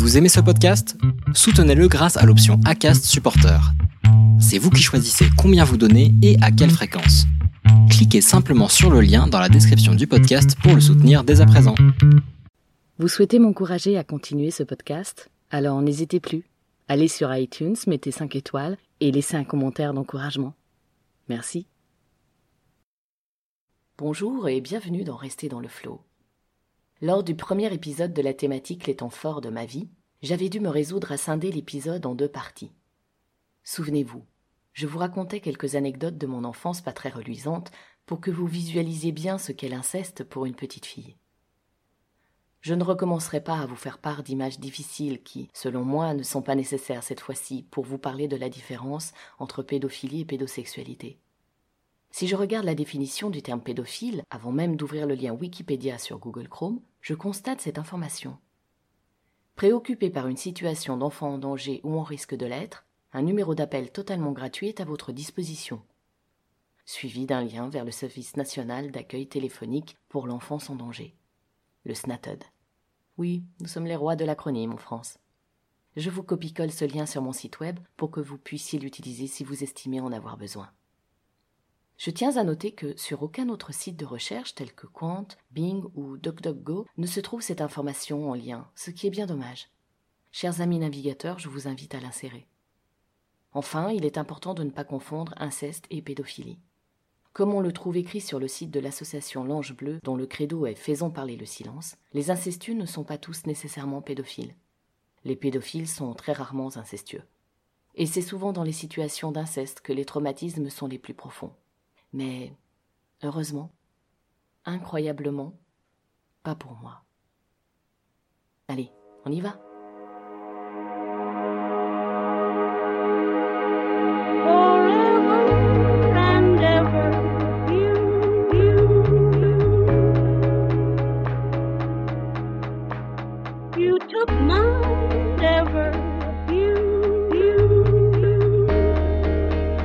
Vous aimez ce podcast? Soutenez-le grâce à l'option ACAST Supporter. C'est vous qui choisissez combien vous donnez et à quelle fréquence. Cliquez simplement sur le lien dans la description du podcast pour le soutenir dès à présent. Vous souhaitez m'encourager à continuer ce podcast? Alors n'hésitez plus. Allez sur iTunes, mettez 5 étoiles et laissez un commentaire d'encouragement. Merci. Bonjour et bienvenue dans Rester dans le flot. Lors du premier épisode de la thématique Les temps forts de ma vie, j'avais dû me résoudre à scinder l'épisode en deux parties. Souvenez-vous, je vous racontais quelques anecdotes de mon enfance pas très reluisantes pour que vous visualisiez bien ce qu'est l'inceste pour une petite fille. Je ne recommencerai pas à vous faire part d'images difficiles qui, selon moi, ne sont pas nécessaires cette fois-ci pour vous parler de la différence entre pédophilie et pédosexualité. Si je regarde la définition du terme pédophile, avant même d'ouvrir le lien Wikipédia sur Google Chrome, je constate cette information. Préoccupé par une situation d'enfant en danger ou en risque de l'être, un numéro d'appel totalement gratuit est à votre disposition, suivi d'un lien vers le Service national d'accueil téléphonique pour l'enfance en danger, le SNATED. Oui, nous sommes les rois de l'acronyme en France. Je vous copie-colle ce lien sur mon site web pour que vous puissiez l'utiliser si vous estimez en avoir besoin. Je tiens à noter que sur aucun autre site de recherche tel que Quant, Bing ou DuckDuckGo ne se trouve cette information en lien, ce qui est bien dommage. Chers amis navigateurs, je vous invite à l'insérer. Enfin, il est important de ne pas confondre inceste et pédophilie. Comme on le trouve écrit sur le site de l'association L'Ange Bleu, dont le credo est Faisons parler le silence, les incestueux ne sont pas tous nécessairement pédophiles. Les pédophiles sont très rarement incestueux. Et c'est souvent dans les situations d'inceste que les traumatismes sont les plus profonds. Mais, heureusement, incroyablement, pas pour moi. Allez, on y va.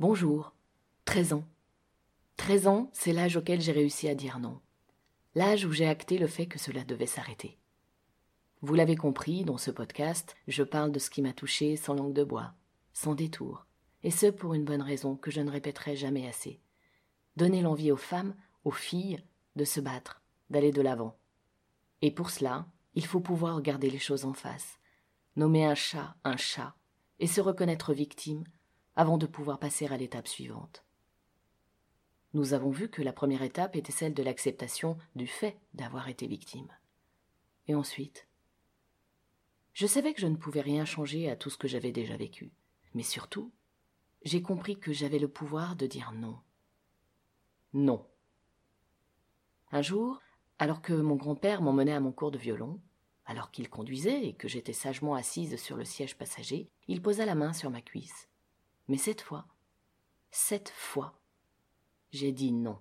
Bonjour. 13 ans. 13 ans, c'est l'âge auquel j'ai réussi à dire non. L'âge où j'ai acté le fait que cela devait s'arrêter. Vous l'avez compris, dans ce podcast, je parle de ce qui m'a touché sans langue de bois, sans détour, et ce pour une bonne raison que je ne répéterai jamais assez. Donner l'envie aux femmes, aux filles, de se battre, d'aller de l'avant. Et pour cela, il faut pouvoir regarder les choses en face, nommer un chat un chat, et se reconnaître victime avant de pouvoir passer à l'étape suivante. Nous avons vu que la première étape était celle de l'acceptation du fait d'avoir été victime. Et ensuite Je savais que je ne pouvais rien changer à tout ce que j'avais déjà vécu, mais surtout, j'ai compris que j'avais le pouvoir de dire non. Non. Un jour, alors que mon grand-père m'emmenait à mon cours de violon, alors qu'il conduisait et que j'étais sagement assise sur le siège passager, il posa la main sur ma cuisse. Mais cette fois, cette fois, j'ai dit non.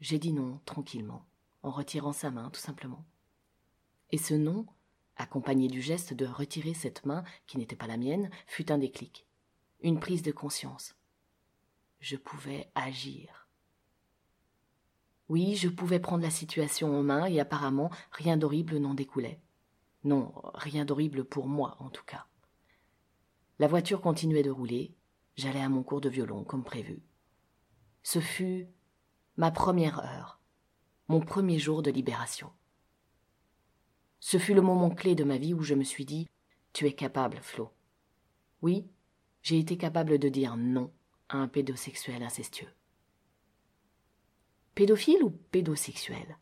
J'ai dit non tranquillement, en retirant sa main tout simplement. Et ce non, accompagné du geste de retirer cette main qui n'était pas la mienne, fut un déclic, une prise de conscience. Je pouvais agir. Oui, je pouvais prendre la situation en main et apparemment rien d'horrible n'en découlait. Non, rien d'horrible pour moi en tout cas. La voiture continuait de rouler. J'allais à mon cours de violon comme prévu. Ce fut ma première heure, mon premier jour de libération. Ce fut le moment clé de ma vie où je me suis dit Tu es capable, Flo. Oui, j'ai été capable de dire non à un pédosexuel incestueux. Pédophile ou pédosexuel?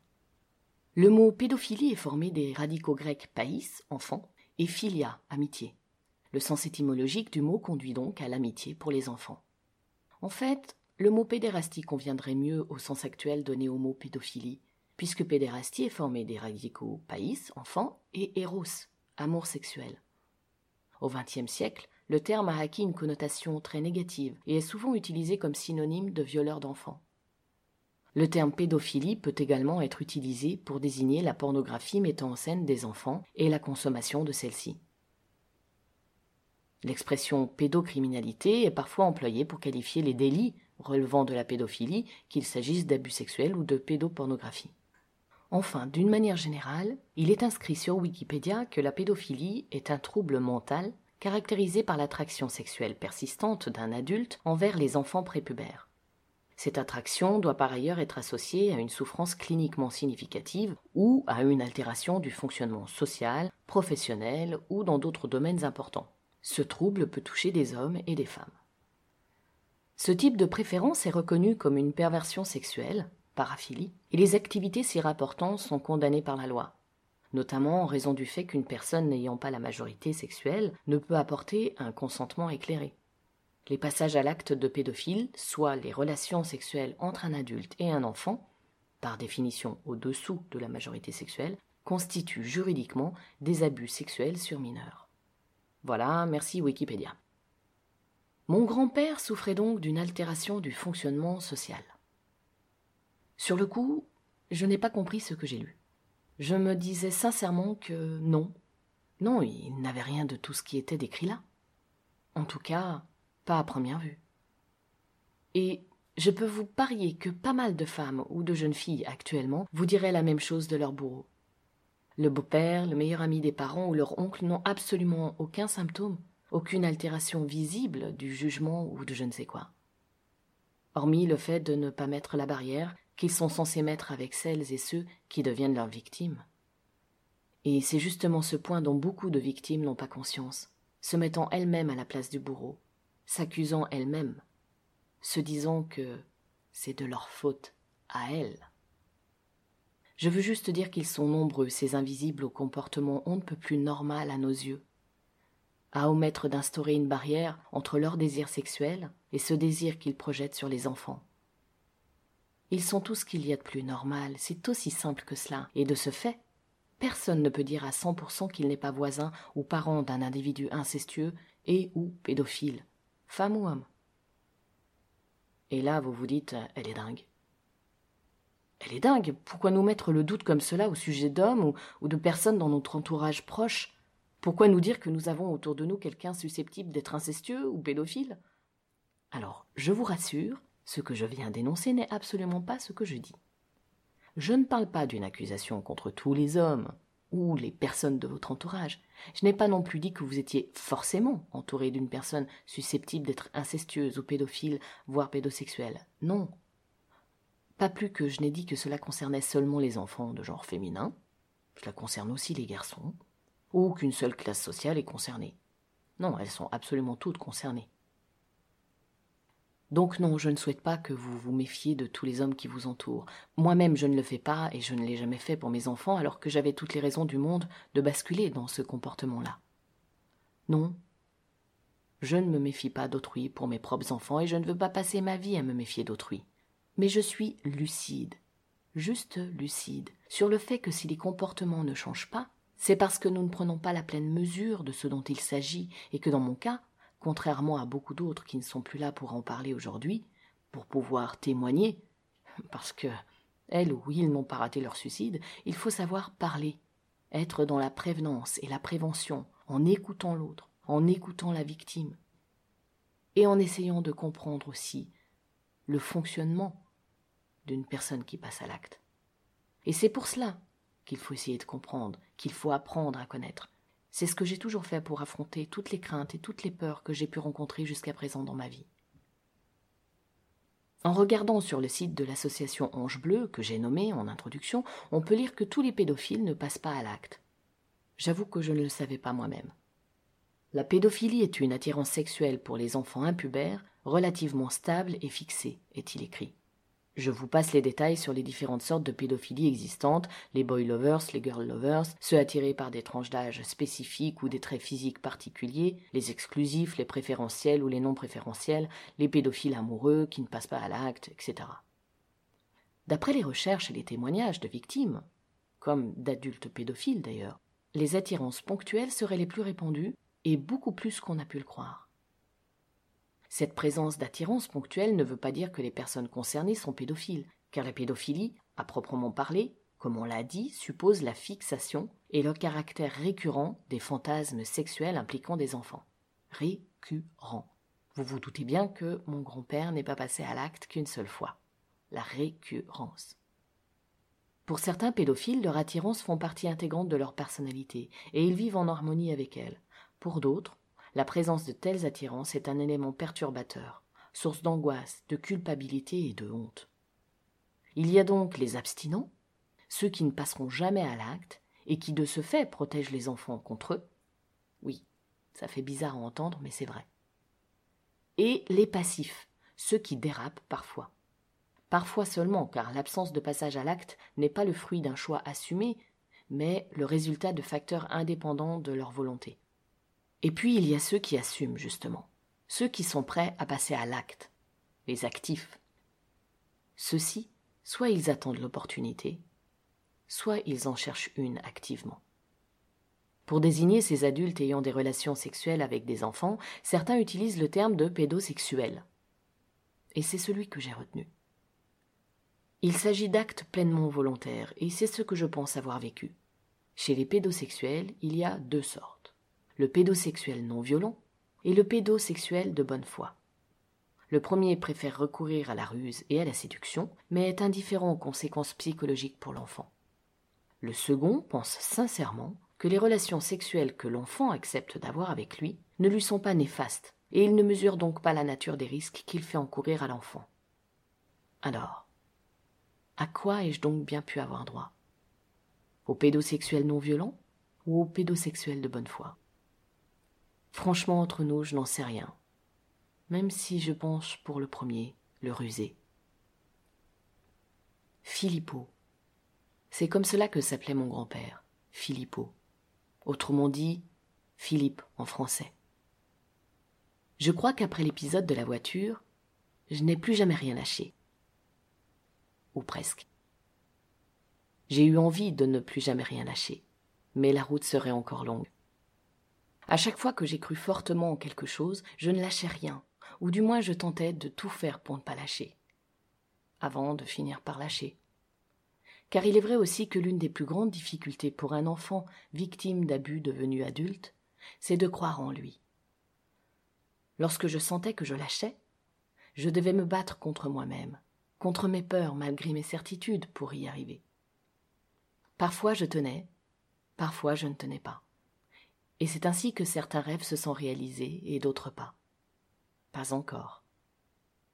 Le mot pédophilie est formé des radicaux grecs païs, enfant, et philia, amitié. Le sens étymologique du mot conduit donc à l'amitié pour les enfants. En fait, le mot pédérastie conviendrait mieux au sens actuel donné au mot pédophilie, puisque pédérastie est formé des radicaux païs, enfant, et eros, amour sexuel. Au XXe siècle, le terme a acquis une connotation très négative et est souvent utilisé comme synonyme de violeur d'enfants. Le terme pédophilie peut également être utilisé pour désigner la pornographie mettant en scène des enfants et la consommation de celle-ci. L'expression pédocriminalité est parfois employée pour qualifier les délits relevant de la pédophilie, qu'il s'agisse d'abus sexuels ou de pédopornographie. Enfin, d'une manière générale, il est inscrit sur Wikipédia que la pédophilie est un trouble mental caractérisé par l'attraction sexuelle persistante d'un adulte envers les enfants prépubères. Cette attraction doit par ailleurs être associée à une souffrance cliniquement significative ou à une altération du fonctionnement social, professionnel ou dans d'autres domaines importants. Ce trouble peut toucher des hommes et des femmes. Ce type de préférence est reconnu comme une perversion sexuelle, paraphilie, et les activités s'y rapportant sont condamnées par la loi, notamment en raison du fait qu'une personne n'ayant pas la majorité sexuelle ne peut apporter un consentement éclairé. Les passages à l'acte de pédophile, soit les relations sexuelles entre un adulte et un enfant, par définition au-dessous de la majorité sexuelle, constituent juridiquement des abus sexuels sur mineurs. Voilà, merci Wikipédia. Mon grand-père souffrait donc d'une altération du fonctionnement social. Sur le coup, je n'ai pas compris ce que j'ai lu. Je me disais sincèrement que non. Non, il n'avait rien de tout ce qui était décrit là. En tout cas, pas à première vue. Et je peux vous parier que pas mal de femmes ou de jeunes filles actuellement vous diraient la même chose de leur bourreau. Le beau-père, le meilleur ami des parents ou leur oncle n'ont absolument aucun symptôme aucune altération visible du jugement ou de je ne sais quoi. Hormis le fait de ne pas mettre la barrière qu'ils sont censés mettre avec celles et ceux qui deviennent leurs victimes. Et c'est justement ce point dont beaucoup de victimes n'ont pas conscience, se mettant elles-mêmes à la place du bourreau, s'accusant elles-mêmes, se disant que c'est de leur faute à elles. Je veux juste dire qu'ils sont nombreux, ces invisibles au comportement on ne peut plus normal à nos yeux, à omettre d'instaurer une barrière entre leur désir sexuel et ce désir qu'ils projettent sur les enfants. Ils sont tout ce qu'il y a de plus normal, c'est aussi simple que cela, et de ce fait, personne ne peut dire à cent pour cent qu'il n'est pas voisin ou parent d'un individu incestueux et ou pédophile, femme ou homme. Et là, vous vous dites, elle est dingue. Elle est dingue. Pourquoi nous mettre le doute comme cela au sujet d'hommes ou, de personnes dans notre entourage proche? Pourquoi nous dire que nous avons autour de nous quelqu'un susceptible d'être incestueux ou pédophile? Alors, je vous rassure, ce que je viens d'énoncer n'est absolument pas ce que je dis. Je ne parle pas d'une accusation contre tous les hommes ou les personnes de votre entourage. Je n'ai pas non plus dit que vous étiez forcément entouré d'une personne susceptible d'être incestueuse ou pédophile, voire pédosexuelle. Non. Pas plus que je n'ai dit que cela concernait seulement les enfants de genre féminin. Cela concerne aussi les garçons, ou qu'une seule classe sociale est concernée. Non, elles sont absolument toutes concernées. Donc non, je ne souhaite pas que vous vous méfiez de tous les hommes qui vous entourent. Moi-même, je ne le fais pas et je ne l'ai jamais fait pour mes enfants alors que j'avais toutes les raisons du monde de basculer dans ce comportement-là. Non, je ne me méfie pas d'autrui pour mes propres enfants et je ne veux pas passer ma vie à me méfier d'autrui. Mais je suis lucide, juste lucide, sur le fait que si les comportements ne changent pas, c'est parce que nous ne prenons pas la pleine mesure de ce dont il s'agit et que dans mon cas, contrairement à beaucoup d'autres qui ne sont plus là pour en parler aujourd'hui, pour pouvoir témoigner, parce que elles ou ils n'ont pas raté leur suicide, il faut savoir parler, être dans la prévenance et la prévention, en écoutant l'autre, en écoutant la victime, et en essayant de comprendre aussi le fonctionnement d'une personne qui passe à l'acte. Et c'est pour cela qu'il faut essayer de comprendre, qu'il faut apprendre à connaître. C'est ce que j'ai toujours fait pour affronter toutes les craintes et toutes les peurs que j'ai pu rencontrer jusqu'à présent dans ma vie. En regardant sur le site de l'association Ange Bleu, que j'ai nommé en introduction, on peut lire que tous les pédophiles ne passent pas à l'acte. J'avoue que je ne le savais pas moi-même. La pédophilie est une attirance sexuelle pour les enfants impubères, relativement stable et fixée, est-il écrit. Je vous passe les détails sur les différentes sortes de pédophilie existantes, les boy lovers, les girl lovers, ceux attirés par des tranches d'âge spécifiques ou des traits physiques particuliers, les exclusifs, les préférentiels ou les non préférentiels, les pédophiles amoureux qui ne passent pas à l'acte, etc. D'après les recherches et les témoignages de victimes, comme d'adultes pédophiles d'ailleurs, les attirances ponctuelles seraient les plus répandues et beaucoup plus qu'on a pu le croire. Cette présence d'attirance ponctuelle ne veut pas dire que les personnes concernées sont pédophiles, car la pédophilie, à proprement parler, comme on l'a dit, suppose la fixation et le caractère récurrent des fantasmes sexuels impliquant des enfants. Récurrent. Vous vous doutez bien que mon grand-père n'est pas passé à l'acte qu'une seule fois. La récurrence. Pour certains pédophiles, leurs attirances font partie intégrante de leur personnalité, et ils vivent en harmonie avec elles. Pour d'autres, la présence de telles attirances est un élément perturbateur, source d'angoisse, de culpabilité et de honte. Il y a donc les abstinents, ceux qui ne passeront jamais à l'acte et qui de ce fait protègent les enfants contre eux. Oui, ça fait bizarre à entendre, mais c'est vrai. Et les passifs, ceux qui dérapent parfois. Parfois seulement, car l'absence de passage à l'acte n'est pas le fruit d'un choix assumé, mais le résultat de facteurs indépendants de leur volonté. Et puis il y a ceux qui assument, justement, ceux qui sont prêts à passer à l'acte, les actifs. Ceux-ci, soit ils attendent l'opportunité, soit ils en cherchent une activement. Pour désigner ces adultes ayant des relations sexuelles avec des enfants, certains utilisent le terme de pédosexuel. Et c'est celui que j'ai retenu. Il s'agit d'actes pleinement volontaires, et c'est ce que je pense avoir vécu. Chez les pédosexuels, il y a deux sortes le pédosexuel non violent et le pédosexuel de bonne foi. Le premier préfère recourir à la ruse et à la séduction, mais est indifférent aux conséquences psychologiques pour l'enfant. Le second pense sincèrement que les relations sexuelles que l'enfant accepte d'avoir avec lui ne lui sont pas néfastes, et il ne mesure donc pas la nature des risques qu'il fait encourir à l'enfant. Alors, à quoi ai-je donc bien pu avoir droit? Au pédosexuel non violent ou au pédosexuel de bonne foi? Franchement, entre nous, je n'en sais rien. Même si je penche pour le premier, le rusé. Philippot. C'est comme cela que s'appelait mon grand-père, Philippot. Autrement dit, Philippe en français. Je crois qu'après l'épisode de la voiture, je n'ai plus jamais rien lâché. Ou presque. J'ai eu envie de ne plus jamais rien lâcher, mais la route serait encore longue. À chaque fois que j'ai cru fortement en quelque chose, je ne lâchais rien, ou du moins je tentais de tout faire pour ne pas lâcher, avant de finir par lâcher. Car il est vrai aussi que l'une des plus grandes difficultés pour un enfant victime d'abus devenu adulte, c'est de croire en lui. Lorsque je sentais que je lâchais, je devais me battre contre moi-même, contre mes peurs malgré mes certitudes pour y arriver. Parfois je tenais, parfois je ne tenais pas. Et c'est ainsi que certains rêves se sont réalisés et d'autres pas. Pas encore.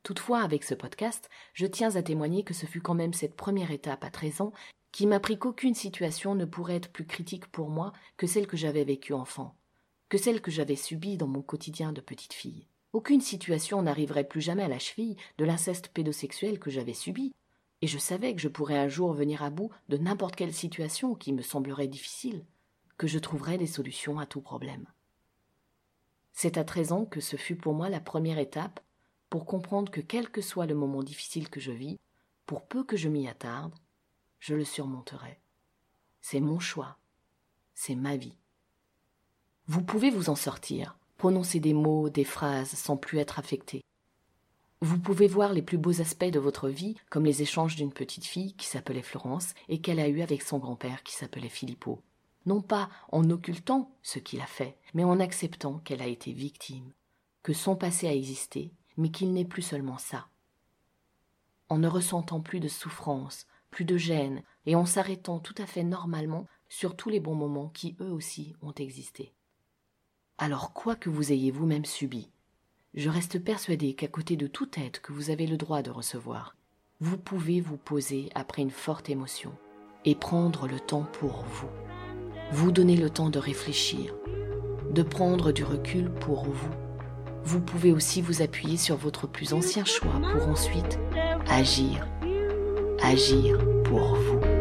Toutefois, avec ce podcast, je tiens à témoigner que ce fut quand même cette première étape à 13 ans qui m'apprit qu'aucune situation ne pourrait être plus critique pour moi que celle que j'avais vécue enfant, que celle que j'avais subie dans mon quotidien de petite fille. Aucune situation n'arriverait plus jamais à la cheville de l'inceste pédosexuel que j'avais subi, et je savais que je pourrais un jour venir à bout de n'importe quelle situation qui me semblerait difficile que je trouverais des solutions à tout problème. C'est à treize ans que ce fut pour moi la première étape pour comprendre que quel que soit le moment difficile que je vis, pour peu que je m'y attarde, je le surmonterai. C'est mon choix, c'est ma vie. Vous pouvez vous en sortir, prononcer des mots, des phrases sans plus être affecté. Vous pouvez voir les plus beaux aspects de votre vie, comme les échanges d'une petite fille qui s'appelait Florence et qu'elle a eu avec son grand-père qui s'appelait Philippot non pas en occultant ce qu'il a fait, mais en acceptant qu'elle a été victime, que son passé a existé, mais qu'il n'est plus seulement ça. En ne ressentant plus de souffrance, plus de gêne, et en s'arrêtant tout à fait normalement sur tous les bons moments qui eux aussi ont existé. Alors quoi que vous ayez vous-même subi, je reste persuadé qu'à côté de toute aide que vous avez le droit de recevoir, vous pouvez vous poser après une forte émotion et prendre le temps pour vous vous donnez le temps de réfléchir, de prendre du recul pour vous. Vous pouvez aussi vous appuyer sur votre plus ancien choix pour ensuite agir agir pour vous.